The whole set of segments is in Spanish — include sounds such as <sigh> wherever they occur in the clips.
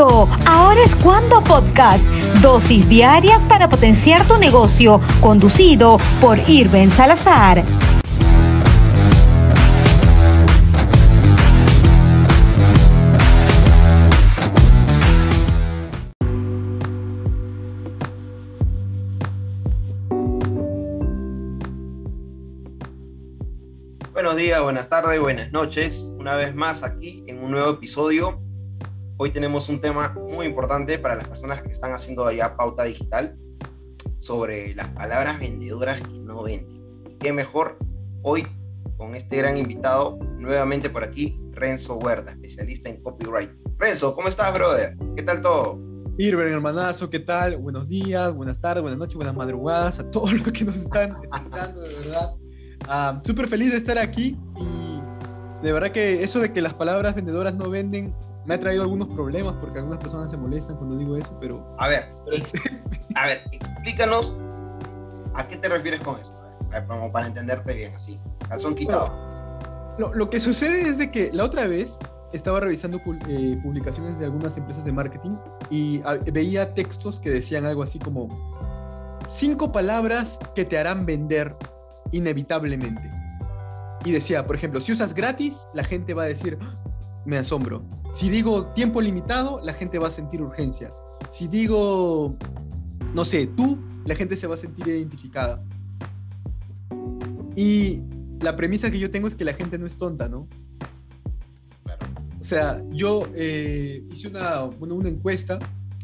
Ahora es cuando podcast. Dosis diarias para potenciar tu negocio. Conducido por Irben Salazar. Buenos días, buenas tardes, buenas noches. Una vez más aquí en un nuevo episodio Hoy tenemos un tema muy importante para las personas que están haciendo ya pauta digital sobre las palabras vendedoras que no venden. qué mejor hoy con este gran invitado nuevamente por aquí, Renzo Huerta, especialista en copyright. Renzo, ¿cómo estás, brother? ¿Qué tal todo? Irving, hermanazo, ¿qué tal? Buenos días, buenas tardes, buenas noches, buenas madrugadas a todos los que nos están escuchando, de verdad. Ah, súper feliz de estar aquí y de verdad que eso de que las palabras vendedoras no venden me ha traído algunos problemas porque algunas personas se molestan cuando digo eso, pero... A ver, a ver, explícanos a qué te refieres con eso, como para entenderte bien, así, calzón quitado. lo, que sucede es de que la otra vez estaba revisando eh, publicaciones de algunas empresas de marketing y ah, veía textos que decían algo así como cinco palabras que te harán vender inevitablemente. Y decía, por ejemplo, si usas gratis, la gente va a decir. Me asombro. Si digo tiempo limitado, la gente va a sentir urgencia. Si digo, no sé, tú, la gente se va a sentir identificada. Y la premisa que yo tengo es que la gente no es tonta, ¿no? O sea, yo eh, hice una, una encuesta,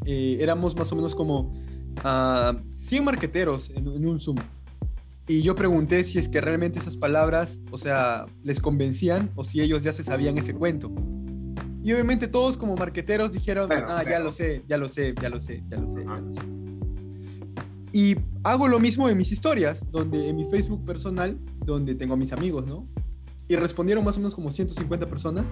eh, éramos más o menos como 100 ah, marqueteros en, en, un Zoom. Y yo pregunté si es que realmente esas palabras, o sea, les convencían o si ellos ya se sabían ese cuento. Y obviamente todos como marqueteros dijeron, ah, ya lo sé, ya lo sé, ya lo sé, ya lo sé, ya lo sé. Y hago lo mismo en mis historias, donde en mi Facebook personal, donde tengo a mis amigos, ¿no? Y respondieron más o menos como 150 personas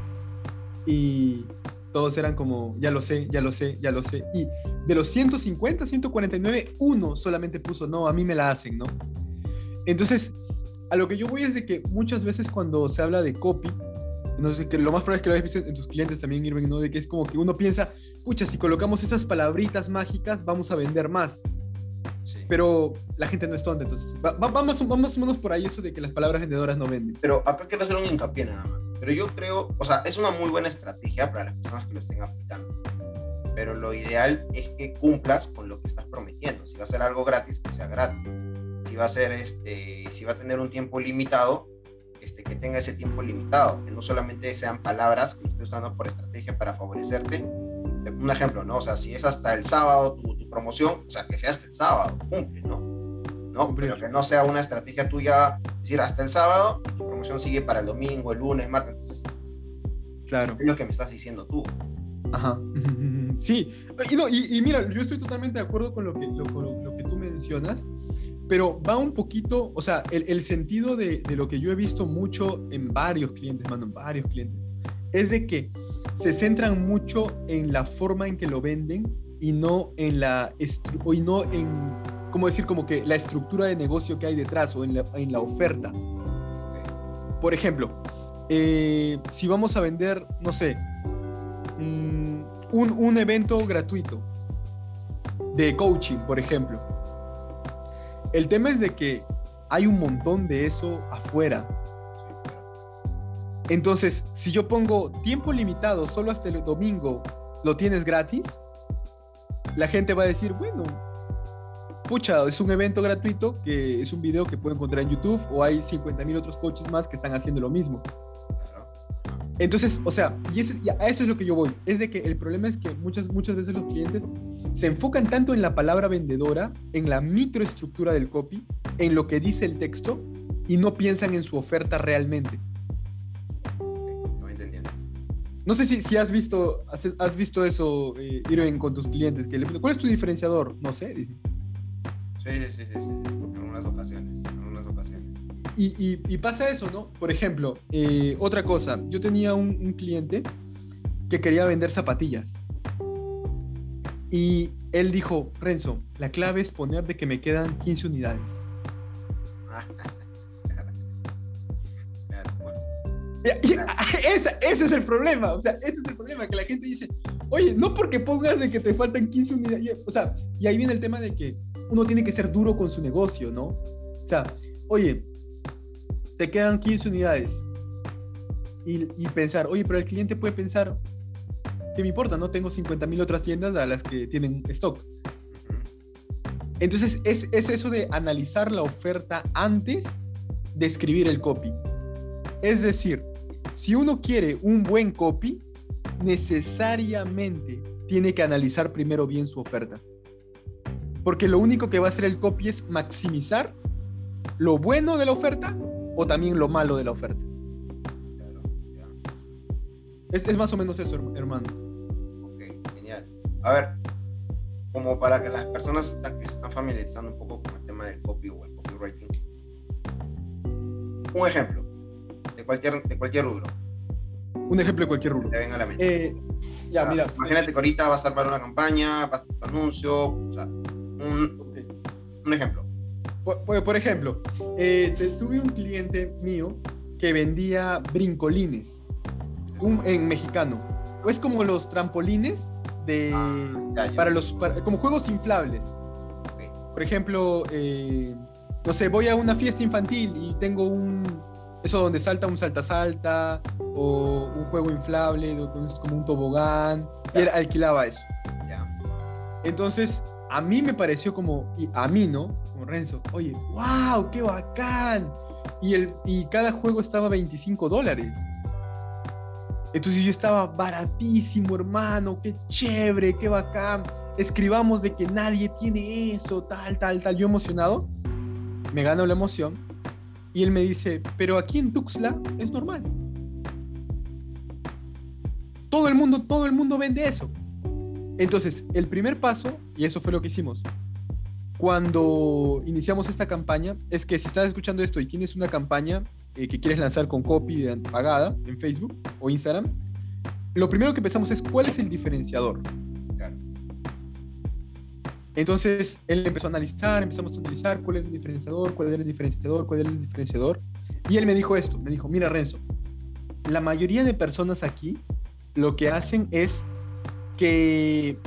y todos eran como, ya lo sé, ya lo sé, ya lo sé. Y de los 150, 149, uno solamente puso, no, a mí me la hacen, ¿no? Entonces, a lo que yo voy es de que muchas veces cuando se habla de copy, no sé, que lo más probable es que lo hayas visto en tus clientes también, Irving, ¿no? De que es como que uno piensa, pucha, si colocamos esas palabritas mágicas, vamos a vender más. Pero la gente no es tonta, entonces vamos, vamos menos por ahí eso de que las palabras vendedoras no venden. Pero acá quiero hacer un hincapié nada más. Pero yo creo, o sea, es una muy buena estrategia para las personas que lo estén aplicando. Pero lo ideal es que cumplas con lo que estás prometiendo. Si va a ser algo gratis, que sea gratis. Si va a ser, este, si va a tener un tiempo limitado, este, que tenga ese tiempo limitado, que no solamente sean palabras que estés usando por estrategia para favorecerte. Un ejemplo, ¿no? O sea, si es hasta el sábado tu, promoción, o sea, que sea hasta el sábado, cumple, ¿no? ¿no? Pero que no sea una estrategia tuya, decir hasta el sábado, tu promoción sigue para el domingo, el lunes, martes, entonces. Claro. Es lo que me estás diciendo tú. Ajá. <laughs> Sí, y, no, y, mira, yo estoy totalmente de acuerdo con lo que, lo, lo que tú mencionas pero va un poquito, o sea, el, sentido de, lo que yo he visto mucho en varios clientes, mano, varios clientes, es de que se centran mucho en la forma en que lo venden y no en la, y no en, ¿cómo decir? Como que la estructura de negocio que hay detrás o en la, oferta. Por ejemplo, eh, si vamos a vender, no sé, mm, un evento gratuito de coaching, por ejemplo el tema es de que hay un montón de eso afuera. Entonces, si yo pongo tiempo limitado solo hasta el domingo, lo tienes gratis, la gente va a decir, bueno, pucha, es un evento gratuito que es un video que puedo encontrar en YouTube o hay 50 mil otros coaches más que están haciendo lo mismo. Entonces, o sea, y, a eso es lo que yo voy. Es de que el problema es que muchas, muchas veces los clientes se enfocan tanto en la palabra vendedora, en la microestructura del copy, en lo que dice el texto, y no piensan en su oferta realmente. No entendiendo. No sé si, si has visto has, visto eso, eh, Irving, con tus clientes. Que ¿Cuál es tu diferenciador? No sé. Sí, sí, sí, sí, En algunas ocasiones. En algunas ocasiones. Y, y, pasa eso, ¿no? Por ejemplo, eh, otra cosa. Yo tenía un, un cliente que quería vender zapatillas. Y él dijo, Renzo, la clave es poner de que me quedan 15 unidades. <laughs> ese, es el problema, o sea, ese es el problema, que la gente dice, Oye, no porque pongas de que te faltan 15 unidades. O sea, y ahí viene el tema de que uno tiene que ser duro con su negocio, ¿no? O sea, oye, te quedan 15 unidades. Y, pensar, oye, pero el cliente puede pensar, ¿qué me importa? No tengo 50 mil otras tiendas a las que tienen stock. Entonces, es, es eso de analizar la oferta antes de escribir el copy. Es decir, si uno quiere un buen copy, necesariamente tiene que analizar primero bien su oferta. Porque lo único que va a hacer el copy es maximizar lo bueno de la oferta o también lo malo de la oferta. Es, más o menos eso, hermano. A ver, como para que las personas que se están familiarizando un poco con el tema del copy o el copywriting. Un ejemplo de cualquier, de cualquier rubro. Un ejemplo de cualquier rubro. Te venga a la mente. Eh, ya, mira. Imagínate que ahorita vas a armar una campaña, vas a hacer tu anuncio, o sea, un, un ejemplo. Por, ejemplo, eh, tuve un cliente mío que vendía brincolines en mexicano. Es como los trampolines de ah, para los como juegos inflables. Por ejemplo, eh, no sé, voy a una fiesta infantil y tengo un eso donde salta un salta salta o un juego inflable como un tobogán y él alquilaba eso. Entonces a mí me pareció como a mí no como Renzo, oye, wow, qué bacán y el y cada juego estaba 25 dólares. Entonces yo estaba baratísimo, hermano, qué chévere, qué bacán. Escribamos de que nadie tiene eso, tal, tal, tal. Yo emocionado, me gano la emoción. Y él me dice, pero aquí en Tuxtla es normal. Todo el mundo, todo el mundo vende eso. Entonces, el primer paso, y eso fue lo que hicimos, cuando iniciamos esta campaña, es que si estás escuchando esto y tienes una campaña, eh, que quieres lanzar con copy pagada en Facebook o Instagram, lo primero que pensamos es cuál es el diferenciador. Entonces él empezó a analizar, empezamos a analizar cuál era el diferenciador, cuál era el diferenciador, cuál era el diferenciador. Y él me dijo esto, me dijo, mira Renzo, la mayoría de personas aquí lo que hacen es que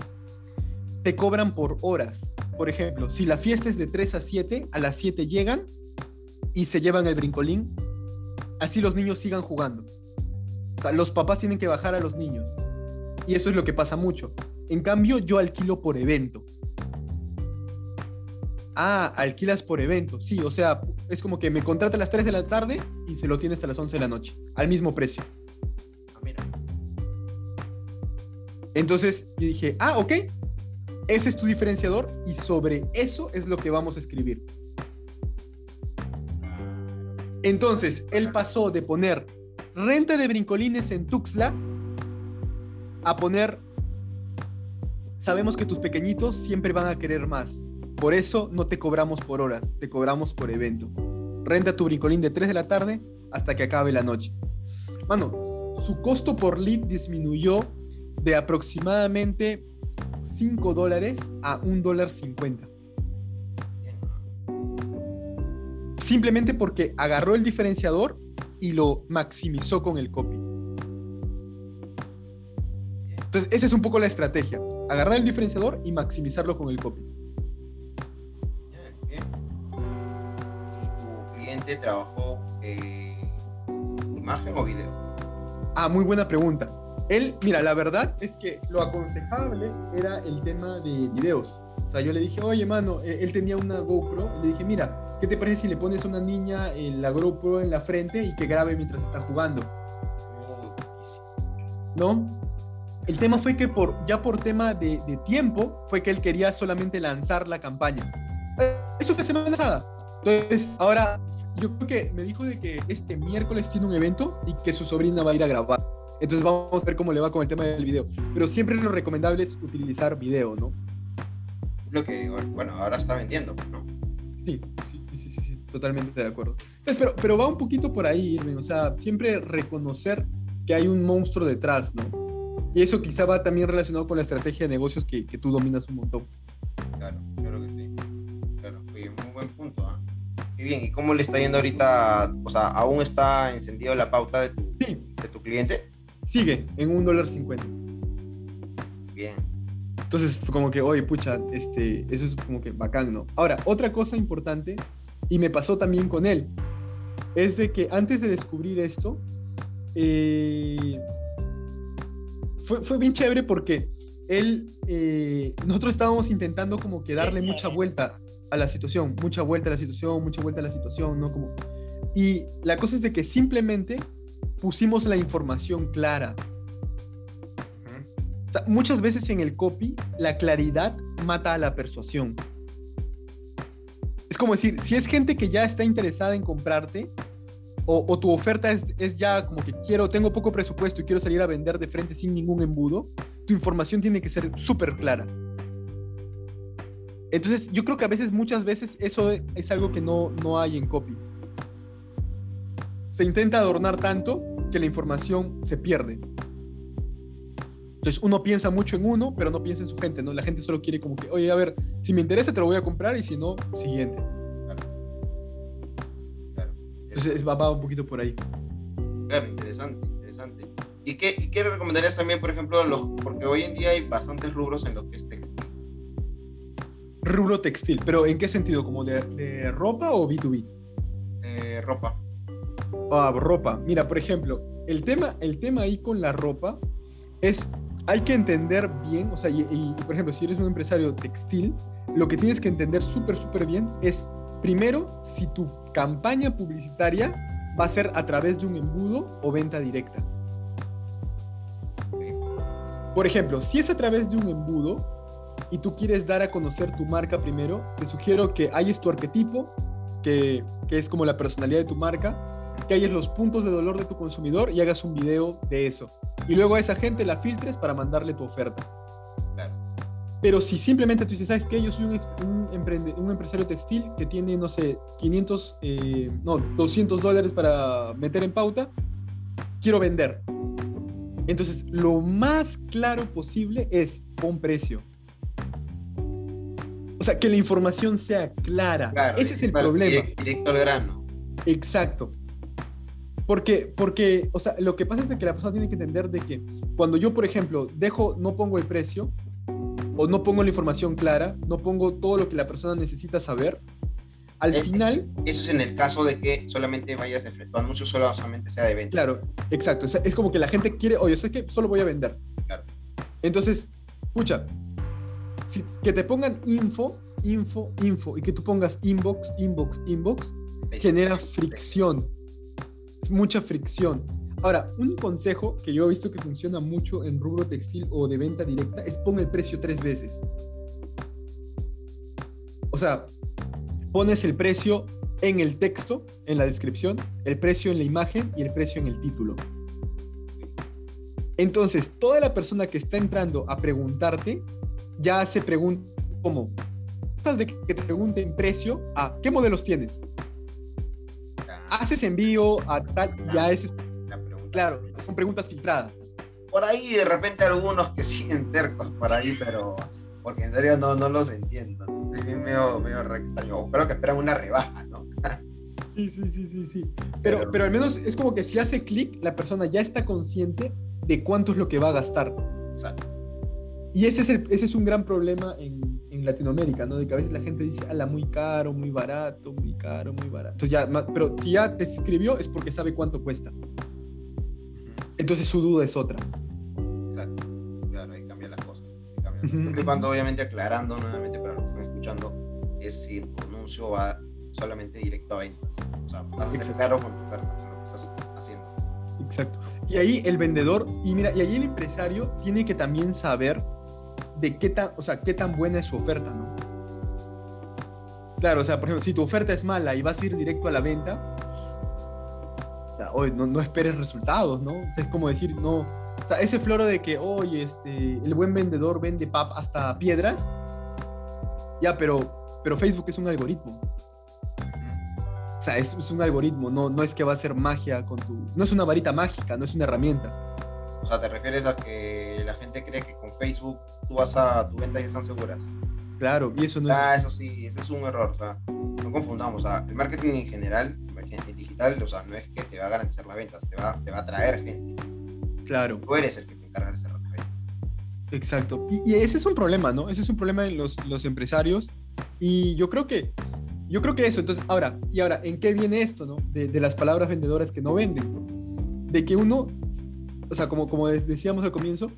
te cobran por horas. Por ejemplo, si la fiesta es de 3 a 7, a las 7 llegan y se llevan el brincolín así los niños sigan jugando. O sea, los papás tienen que bajar a los niños. Y eso es lo que pasa mucho. En cambio, yo alquilo por evento. Ah, alquilas por evento. Sí, o sea, es como que me contrata a las 3 de la tarde y se lo tiene hasta las 11 de la noche, al mismo precio. Ah. Entonces yo dije, ah, ok, ese es tu diferenciador y sobre eso es lo que vamos a escribir. Entonces, él pasó de poner renta de brincolines en Tuxla a poner, sabemos que tus pequeñitos siempre van a querer más. Por eso no te cobramos por horas, te cobramos por evento. Renta tu brincolín de 3 de la tarde hasta que acabe la noche. Mano, su costo por lead disminuyó de aproximadamente 5 dólares a 1 dólar 50. simplemente porque agarró el diferenciador y lo maximizó con el copy. Entonces, esa es un poco la estrategia. Agarrar el diferenciador y maximizarlo con el copy. ¿Y tu cliente trabajó eh, imagen o video? Ah, muy buena pregunta. Él, mira, la verdad es que lo aconsejable era el tema de videos. O sea, yo le dije, oye, mano, eh, él tenía una GoPro. Y le dije, mira, ¿Qué te parece si le pones a una niña en la GoPro en la frente y que grabe mientras está jugando? ¿No? El tema fue que por, ya por tema de, tiempo fue que él quería solamente lanzar la campaña. Eso fue semana pasada. Entonces, ahora yo creo que me dijo de que este miércoles tiene un evento y que su sobrina va a ir a grabar. Entonces vamos a ver cómo le va con el tema del video. Pero siempre lo recomendable es utilizar video, ¿no? Lo que, bueno, ahora está vendiendo, ¿no? Sí, sí totalmente de acuerdo. pero, pero va un poquito por ahí, Irving, o sea, siempre reconocer que hay un monstruo detrás, ¿no? Y eso quizá va también relacionado con la estrategia de negocios que, que tú dominas un montón. Claro, claro que sí. Claro, muy buen punto. ¿ah? Y bien, ¿y cómo le está yendo ahorita? O sea, ¿aún está encendido la pauta de tu, de tu cliente? Sigue en un dólar cincuenta. Bien. Entonces, como que, oye, pucha, este, eso es como que bacán, ¿no? Ahora, otra cosa importante, y me pasó también con él, es de que antes de descubrir esto, eh, fue, fue, bien chévere porque él, eh, nosotros estábamos intentando como que darle mucha vuelta a la situación, mucha vuelta a la situación, mucha vuelta a la situación, ¿no? Como, y la cosa es de que simplemente pusimos la información clara. muchas veces en el copy la claridad mata a la persuasión. Es como decir, si es gente que ya está interesada en comprarte, o, tu oferta es, es, ya como que quiero, tengo poco presupuesto y quiero salir a vender de frente sin ningún embudo, tu información tiene que ser súper clara. Entonces, yo creo que a veces, muchas veces, eso es algo que no, no hay en copy. Se intenta adornar tanto que la información se pierde. Entonces, uno piensa mucho en uno, pero no piensa en su gente, ¿no? La gente solo quiere como que, oye, a ver, si me interesa te lo voy a comprar y si no, siguiente. Entonces, va, un poquito por ahí. Claro, interesante, interesante. ¿Y qué, y qué recomendarías también, por ejemplo, los, porque hoy en día hay bastantes rubros en lo que es textil? Rubro textil, pero ¿en qué sentido? ¿Como de, ropa o B2B? Eh, ropa. Ropa. Mira, por ejemplo, el tema, el tema ahí con la ropa es, hay que entender bien, o sea, y, por ejemplo, si eres un empresario textil, lo que tienes que entender súper, súper bien es, primero, si tu campaña publicitaria va a ser a través de un embudo o venta directa. Por ejemplo, si es a través de un embudo y tú quieres dar a conocer tu marca primero, te sugiero que hayas tu arquetipo, que, que es como la personalidad de tu marca, que hayas los puntos de dolor de tu consumidor y hagas un video de eso. Y luego a esa gente la filtres para mandarle tu oferta. Pero si simplemente tú dices, ¿sabes qué? Yo soy un, un, empresario textil que tiene, no sé, 500, eh, no, 200 dólares para meter en pauta, quiero vender. Entonces, lo más claro posible es un precio. O sea, que la información sea clara. Ese es el problema. Directo al grano. Exacto. Porque, porque, o sea, lo que pasa es que la persona tiene que entender de que cuando yo, por ejemplo, dejo, no pongo el precio, o no pongo la información clara, no pongo todo lo que la persona necesita saber, al eh, final... Eso es en el caso de que solamente vayas de frente, tu anuncio solamente sea de venta. Claro, exacto. es como que la gente quiere, oye, sé que solo voy a vender. Claro. Entonces, escucha, si, que te pongan info, info, info, y que tú pongas inbox, inbox, inbox, genera fricción. Mucha fricción. Ahora, un consejo que yo he visto que funciona mucho en rubro textil o de venta directa es pon el precio tres veces. O sea, pones el precio en el texto, en la descripción, el precio en la imagen y el precio en el título. Entonces, toda la persona que está entrando a preguntarte ya se pregunta como, de que te pregunten precio a qué modelos tienes. Haces envío a tal, ya ese Claro, son preguntas filtradas. Por ahí de repente algunos que siguen tercos por ahí, pero porque en serio no, no los entiendo. Estoy medio, medio re extraño. Creo que esperan una rebaja, ¿no? sí, sí, sí, sí, sí. Pero, pero, al menos es como que si hace clic, la persona ya está consciente de cuánto es lo que va a gastar. Exacto. Y ese es, ese es un gran problema en, en, Latinoamérica, ¿no? De que a veces la gente dice, ala, muy caro, muy barato, muy caro, muy barato. Entonces ya, pero si ya te escribió es porque sabe cuánto cuesta. Entonces su duda es otra. Exacto. Claro, ahí cambia las cosas. Siempre y cuando, obviamente, aclarando nuevamente para los que están escuchando, es si tu anuncio va solamente directo a ventas. O sea, vas a ser claro con tu oferta, con lo que estás haciendo. Exacto. Y ahí el vendedor, y mira, y ahí el empresario tiene que también saber de qué tan, o sea, qué tan buena es su oferta, ¿no? Claro, o sea, por ejemplo, si tu oferta es mala y vas a ir directo a la venta, no, no esperes resultados, ¿no? es como decir, no, o sea, ese floro de que, oye, este, el buen vendedor vende pap hasta piedras, ya, pero, pero Facebook es un algoritmo. O sea, es, es, un algoritmo, no, no es que va a ser magia con tu... No es una varita mágica, no es una herramienta. O sea, ¿te refieres a que la gente cree que con Facebook tú vas a... tus ventas ya están seguras? Claro, y eso no ah, eso sí, ese es un error, o sea, no confundamos, o sea, el marketing en general en digital, o sea, no es que te va a garantizar las ventas, te va, te va a traer gente. Claro. Tú eres el que te encarga de cerrar las ventas. Exacto. Y, ese es un problema, ¿no? Ese es un problema en los, los empresarios. Y yo creo que yo creo que eso, entonces, ahora, y ahora, ¿en qué viene esto, no? De, de, las palabras vendedoras que no venden. De que uno, o sea, como, como decíamos al comienzo,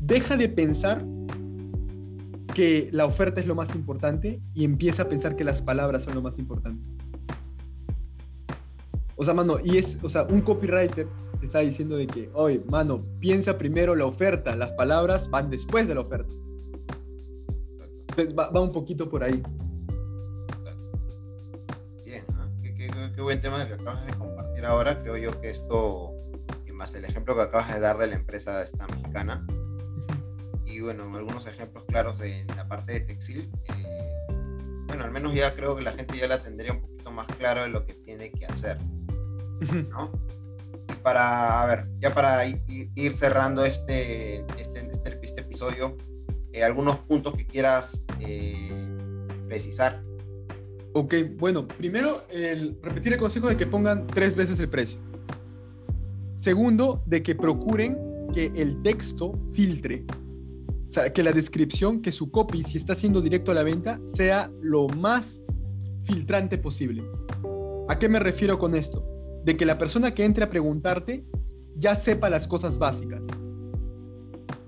deja de pensar que la oferta es lo más importante y empieza a pensar que las palabras son lo más importante. O sea, mano, y es, o sea, un copywriter te está diciendo de que, oye, mano, piensa primero la oferta, las palabras van después de la oferta. Va, va un poquito por ahí. Bien, qué, qué, buen tema que acabas de compartir ahora. Creo yo que esto, más el ejemplo que acabas de dar de la empresa esta mexicana, y bueno, algunos ejemplos claros en la parte de textil, eh, bueno, al menos ya creo que la gente ya la tendría un poquito más claro de lo que tiene que hacer, ¿no? Y para, a ver, ya para ir, cerrando este, este, este, este episodio, eh, algunos puntos que quieras eh, precisar. Ok, bueno, primero, el, repetir el consejo de que pongan tres veces el precio. Segundo, de que procuren que el texto filtre o sea, que la descripción, que su copy, si está siendo directo a la venta, sea lo más filtrante posible. ¿A qué me refiero con esto? De que la persona que entre a preguntarte ya sepa las cosas básicas.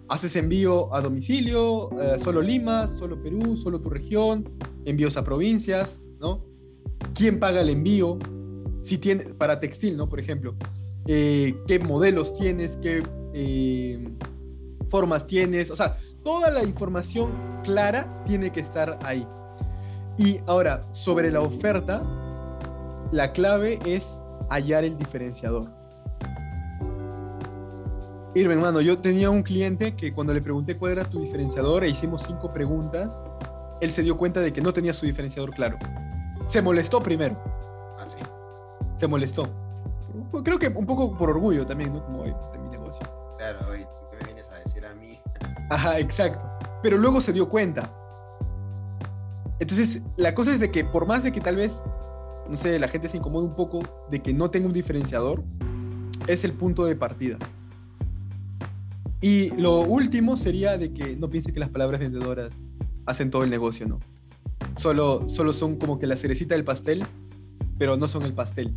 Haces envío a domicilio, eh, solo Lima, solo Perú, solo tu región, envíos a provincias, ¿no? ¿Quién paga el envío? Si tiene, para textil, ¿no? Por ejemplo, eh, ¿qué modelos tienes? ¿Qué eh, formas tienes? O sea, toda la información clara tiene que estar ahí. Y ahora, sobre la oferta, la clave es hallar el diferenciador. Irving, hermano, yo tenía un cliente que cuando le pregunté cuál era tu diferenciador e hicimos cinco preguntas, él se dio cuenta de que no tenía su diferenciador claro. Se molestó primero. Así. Ah, se molestó. Creo que un poco por orgullo también, ¿no? Como de mi negocio. Claro, Ajá, exacto. Pero luego se dio cuenta. Entonces, la cosa es de que por más de que tal vez, no sé, la gente se incomode un poco de que no tenga un diferenciador, es el punto de partida. Y lo último sería de que no piense que las palabras vendedoras hacen todo el negocio, ¿no? Solo, solo son como que la cerecita del pastel, pero no son el pastel.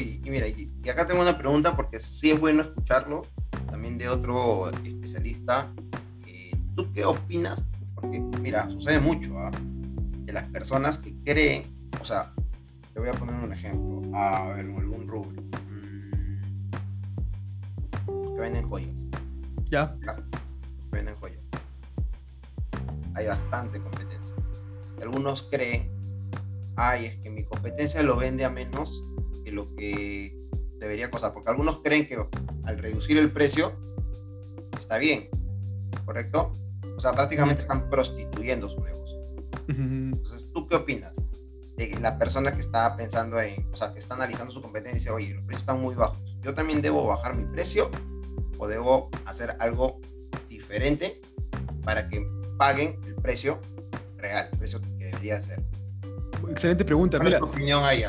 Y mira, y acá tengo una pregunta porque sí es bueno escucharlo también de otro especialista. Eh, ¿Tú qué opinas? Porque, mira, sucede mucho, ¿ah? De las personas que creen, o sea, te voy a poner un ejemplo, a ver, algún rubro. Mm, los que venden joyas. Ya. Los que venden joyas. Hay bastante competencia. Algunos creen, ay, es que mi competencia lo vende a menos que lo que debería costar, porque algunos creen que al reducir el precio está bien, ¿correcto? O sea, prácticamente están prostituyendo su negocio. Entonces, ¿tú qué opinas? De la persona que está pensando en, o sea, que está analizando su competencia y dice, oye, los precios están muy bajos, yo también debo bajar mi precio o debo hacer algo diferente para que paguen el precio real, el precio que debería ser. Excelente pregunta. ¿Cuál es tu opinión ahí?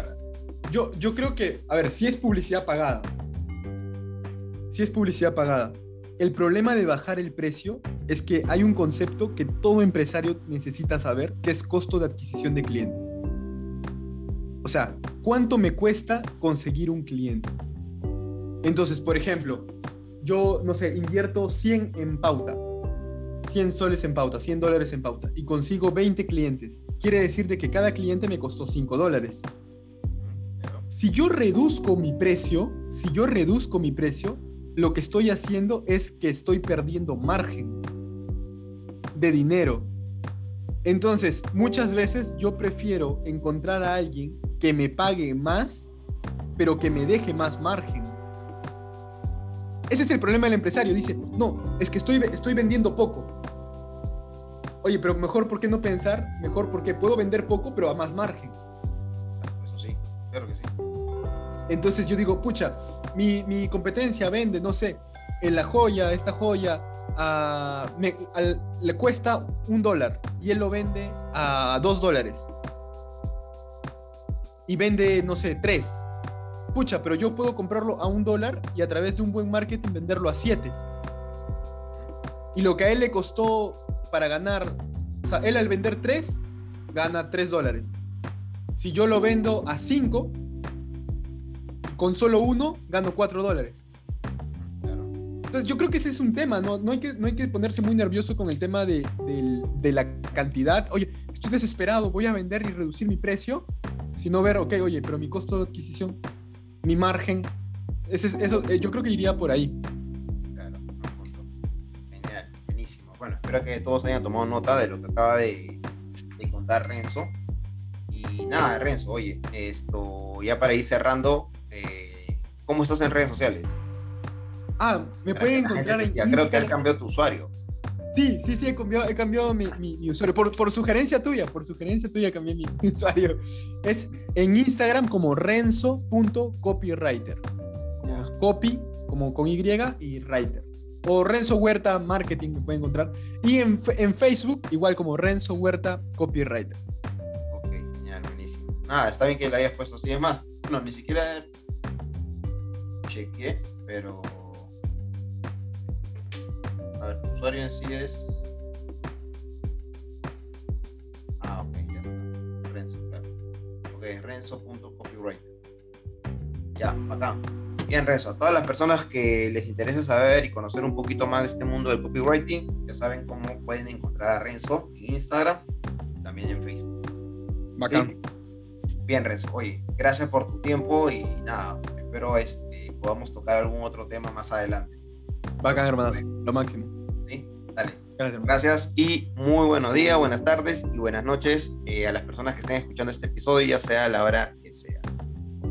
Yo, yo creo que, a ver, si es publicidad pagada, si es publicidad pagada, el problema de bajar el precio es que hay un concepto que todo empresario necesita saber, que es costo de adquisición de cliente. O sea, ¿cuánto me cuesta conseguir un cliente? Entonces, por ejemplo, yo, no sé, invierto 100 en pauta, 100 soles en pauta, 100 dólares en pauta, y consigo 20 clientes. Quiere decir de que cada cliente me costó 5 dólares. Si yo reduzco mi precio, si yo reduzco mi precio, lo que estoy haciendo es que estoy perdiendo margen de dinero. Entonces, muchas veces yo prefiero encontrar a alguien que me pague más, pero que me deje más margen. Ese es el problema del empresario. Dice, no, es que estoy, estoy vendiendo poco. Oye, pero mejor, ¿por qué no pensar? Mejor porque puedo vender poco, pero a más margen. Eso sí, claro que sí. Entonces yo digo, pucha, mi, competencia vende, no sé, en la joya, esta joya, le cuesta un dólar y él lo vende a dos dólares. Y vende, no sé, tres. Pucha, pero yo puedo comprarlo a un dólar y a través de un buen marketing venderlo a siete. y lo que a él le costó para ganar, o sea, él al vender 3, gana 3 dólares. Si yo lo vendo a 5, con solo uno, gano 4 dólares. Entonces yo creo que ese es un tema, ¿no? No hay que, no hay que ponerse muy nervioso con el tema de, de, la cantidad. Oye, estoy desesperado, voy a vender y reducir mi precio, sino ver, ok, oye, pero mi costo de adquisición, mi margen, ese, eso, eh, yo creo que iría por ahí. Claro, Genial, buenísimo. Bueno, espero que todos hayan tomado nota de lo que acaba de, de contar Renzo. Y nada, Renzo, oye, esto ya para ir cerrando, ¿cómo estás en redes sociales? Ah, me pueden encontrar en. Ya creo que has cambiado tu usuario. Sí, sí, sí, he cambiado, he cambiado mi, mi, usuario. Por, por, sugerencia tuya, por sugerencia tuya cambié mi, <laughs> usuario. Es en Instagram como renzo.copywriter. Copy, como con Y y writer. O Renzo Huerta Marketing me pueden encontrar. Y en, en Facebook, igual como Renzo Huerta Copywriter. Ok, genial, buenísimo. Ah, está bien que le hayas puesto así. Es más, no, ni siquiera chequeé, pero a ver, tu usuario en sí es. Ah, ok, ya está. Renzo, claro. Ok, renzo.copyright. Ya, acá. Bien, Renzo, a todas las personas que les interese saber y conocer un poquito más de este mundo del copywriting, ya saben cómo pueden encontrar a Renzo en Instagram y también en Facebook. Bacán. Bien, Renzo, oye, gracias por tu tiempo y nada, espero este, podamos tocar algún otro tema más adelante. Bacán, hermanas, lo máximo. Sí, dale. Gracias, Gracias y muy buenos días, buenas tardes y buenas noches eh, a las personas que estén escuchando este episodio, ya sea a la hora que sea.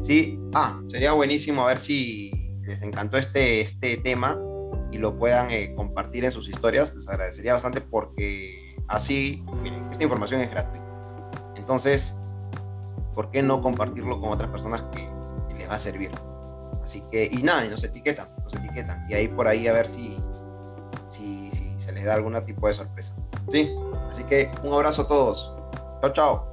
Sí, ah, sería buenísimo a ver si les encantó este, este tema y lo puedan eh, compartir en sus historias. Les agradecería bastante porque así, miren, esta información es gratuita. Entonces, ¿por qué no compartirlo con otras personas que, que les va a servir? Así que, y nada, y nos etiquetan, nos etiquetan. Y ahí por ahí a ver si, si, si se les da algún tipo de sorpresa. ¿Sí? Así que un abrazo a todos. Chao, chao.